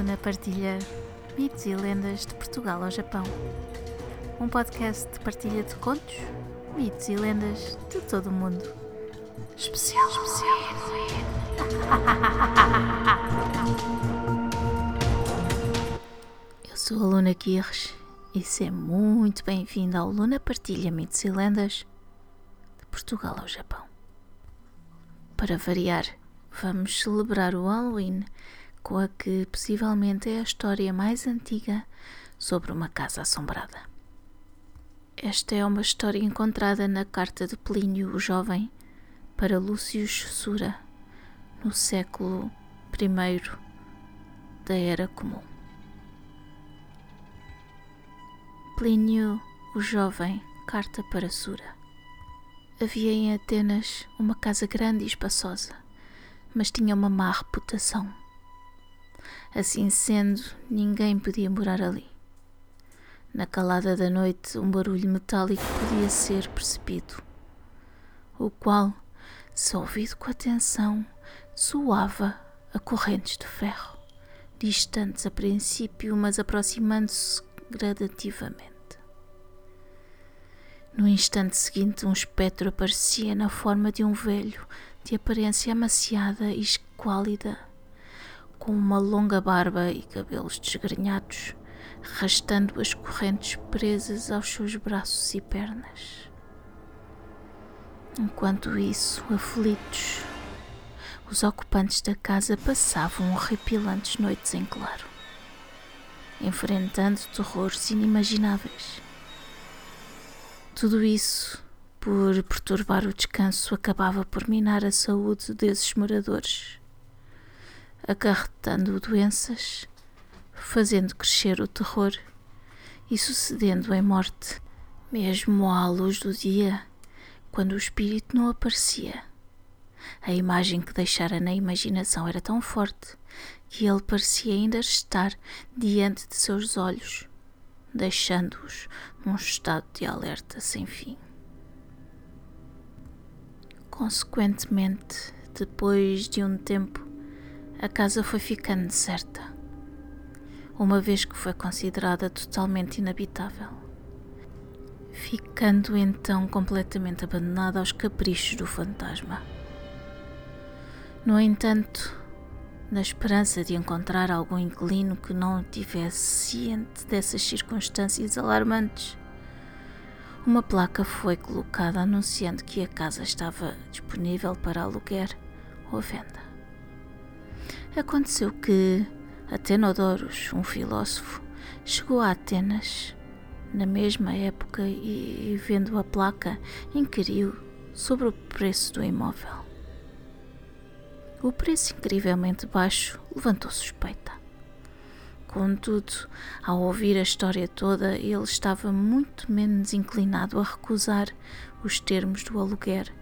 Luna partilha mitos e lendas de Portugal ao Japão. Um podcast de partilha de contos, mitos e lendas de todo o mundo. Especial, especial. Eu sou a Luna Guirres e seja muito bem-vinda ao Luna Partilha Mitos e Lendas de Portugal ao Japão. Para variar, vamos celebrar o Halloween com a que possivelmente é a história mais antiga sobre uma casa assombrada. Esta é uma história encontrada na carta de Plínio o Jovem para Lúcio Sura, no século I da Era Comum. Plínio o Jovem, carta para Sura. Havia em Atenas uma casa grande e espaçosa, mas tinha uma má reputação Assim sendo, ninguém podia morar ali. Na calada da noite, um barulho metálico podia ser percebido, o qual, se ouvido com atenção, soava a correntes de ferro, distantes a princípio, mas aproximando-se gradativamente. No instante seguinte, um espectro aparecia na forma de um velho, de aparência amaciada e esquálida com uma longa barba e cabelos desgrenhados, arrastando as correntes presas aos seus braços e pernas. Enquanto isso, aflitos, os ocupantes da casa passavam horripilantes noites em claro, enfrentando terrores inimagináveis. Tudo isso, por perturbar o descanso, acabava por minar a saúde desses moradores acarretando doenças, fazendo crescer o terror e sucedendo em morte, mesmo à luz do dia, quando o espírito não aparecia. A imagem que deixara na imaginação era tão forte que ele parecia ainda estar diante de seus olhos, deixando-os num estado de alerta sem fim. Consequentemente, depois de um tempo, a casa foi ficando deserta, uma vez que foi considerada totalmente inabitável, ficando então completamente abandonada aos caprichos do fantasma. No entanto, na esperança de encontrar algum inquilino que não tivesse ciente dessas circunstâncias alarmantes, uma placa foi colocada anunciando que a casa estava disponível para aluguer ou venda. Aconteceu que Atenodorus, um filósofo, chegou a Atenas na mesma época e, vendo a placa, inquiriu sobre o preço do imóvel. O preço incrivelmente baixo levantou suspeita. Contudo, ao ouvir a história toda, ele estava muito menos inclinado a recusar os termos do aluguer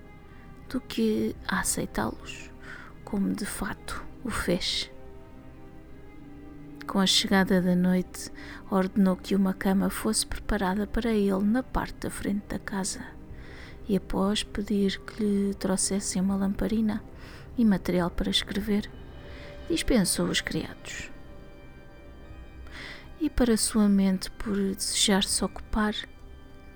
do que a aceitá-los, como de fato o fez. Com a chegada da noite, ordenou que uma cama fosse preparada para ele na parte da frente da casa e, após pedir que lhe trouxessem uma lamparina e material para escrever, dispensou os criados. E para sua mente, por desejar se ocupar,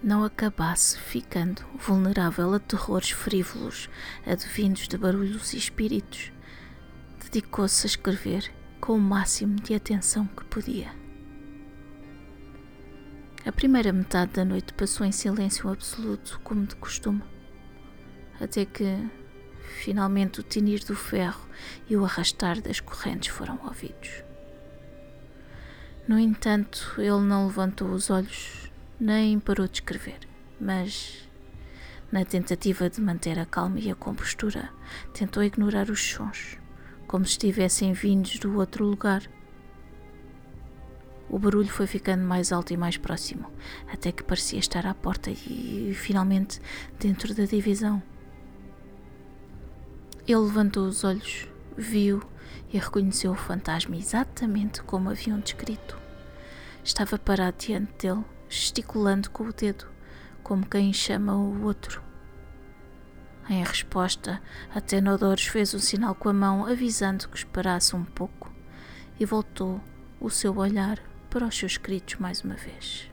não acabasse ficando vulnerável a terrores frívolos advindos de barulhos e espíritos, dedicou-se a escrever com o máximo de atenção que podia. A primeira metade da noite passou em silêncio absoluto, como de costume, até que, finalmente, o tinir do ferro e o arrastar das correntes foram ouvidos. No entanto, ele não levantou os olhos nem parou de escrever, mas, na tentativa de manter a calma e a compostura, tentou ignorar os sons como se estivessem vindos do outro lugar. O barulho foi ficando mais alto e mais próximo, até que parecia estar à porta e, finalmente, dentro da divisão. Ele levantou os olhos, viu e reconheceu o fantasma exatamente como haviam descrito. Estava parado diante dele, gesticulando com o dedo, como quem chama o outro. Em resposta, Atenodores fez um sinal com a mão avisando que esperasse um pouco e voltou o seu olhar para os seus escritos mais uma vez.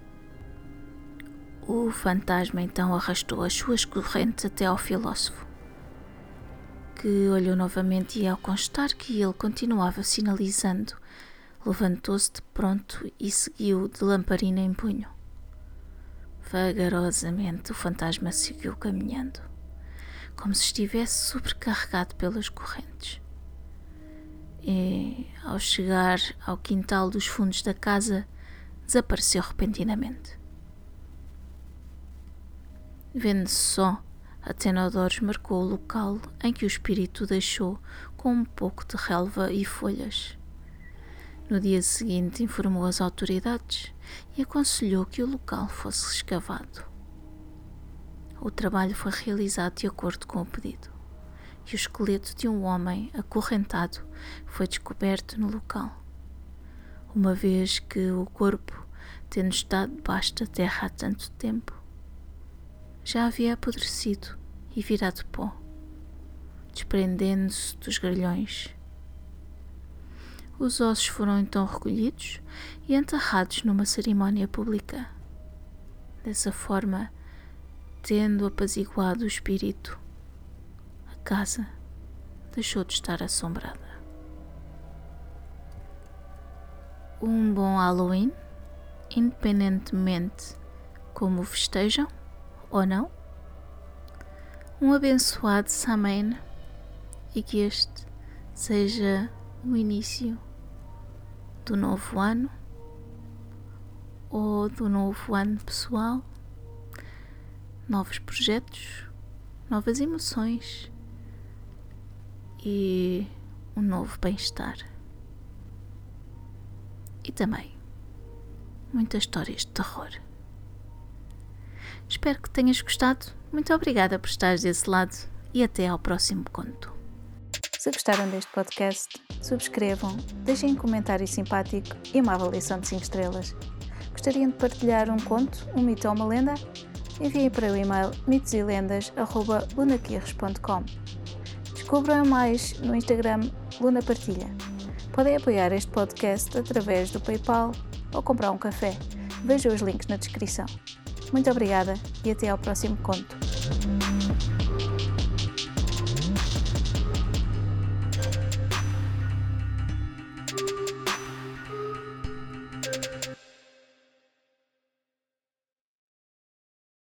O fantasma então arrastou as suas correntes até ao filósofo, que olhou novamente e, ao constar que ele continuava sinalizando, levantou-se de pronto e seguiu de lamparina em punho. Vagarosamente o fantasma seguiu caminhando, como se estivesse sobrecarregado pelas correntes. E, ao chegar ao quintal dos fundos da casa, desapareceu repentinamente. Vendo-se só, a Tenodores marcou o local em que o espírito deixou com um pouco de relva e folhas. No dia seguinte, informou as autoridades e aconselhou que o local fosse escavado. O trabalho foi realizado de acordo com o pedido e o esqueleto de um homem acorrentado foi descoberto no local, uma vez que o corpo, tendo estado debaixo da terra há tanto tempo, já havia apodrecido e virado pó, desprendendo-se dos grelhões. Os ossos foram então recolhidos e enterrados numa cerimónia pública. Dessa forma, tendo apaziguado o espírito, a casa deixou de estar assombrada. Um bom Halloween, independentemente como festejam ou não. Um abençoado Samhain e que este seja o início do novo ano ou do novo ano pessoal, novos projetos, novas emoções e um novo bem-estar. E também muitas histórias de terror. Espero que tenhas gostado. Muito obrigada por estares desse lado e até ao próximo conto. Se gostaram deste podcast, subscrevam, deixem um comentário simpático e uma avaliação de 5 estrelas. Gostariam de partilhar um conto, um mito ou uma lenda? Enviem para o e-mail mitoselendas.lunaquirres.com Descubram mais no Instagram Luna Partilha. Podem apoiar este podcast através do PayPal ou comprar um café. Vejam os links na descrição. Muito obrigada e até ao próximo conto.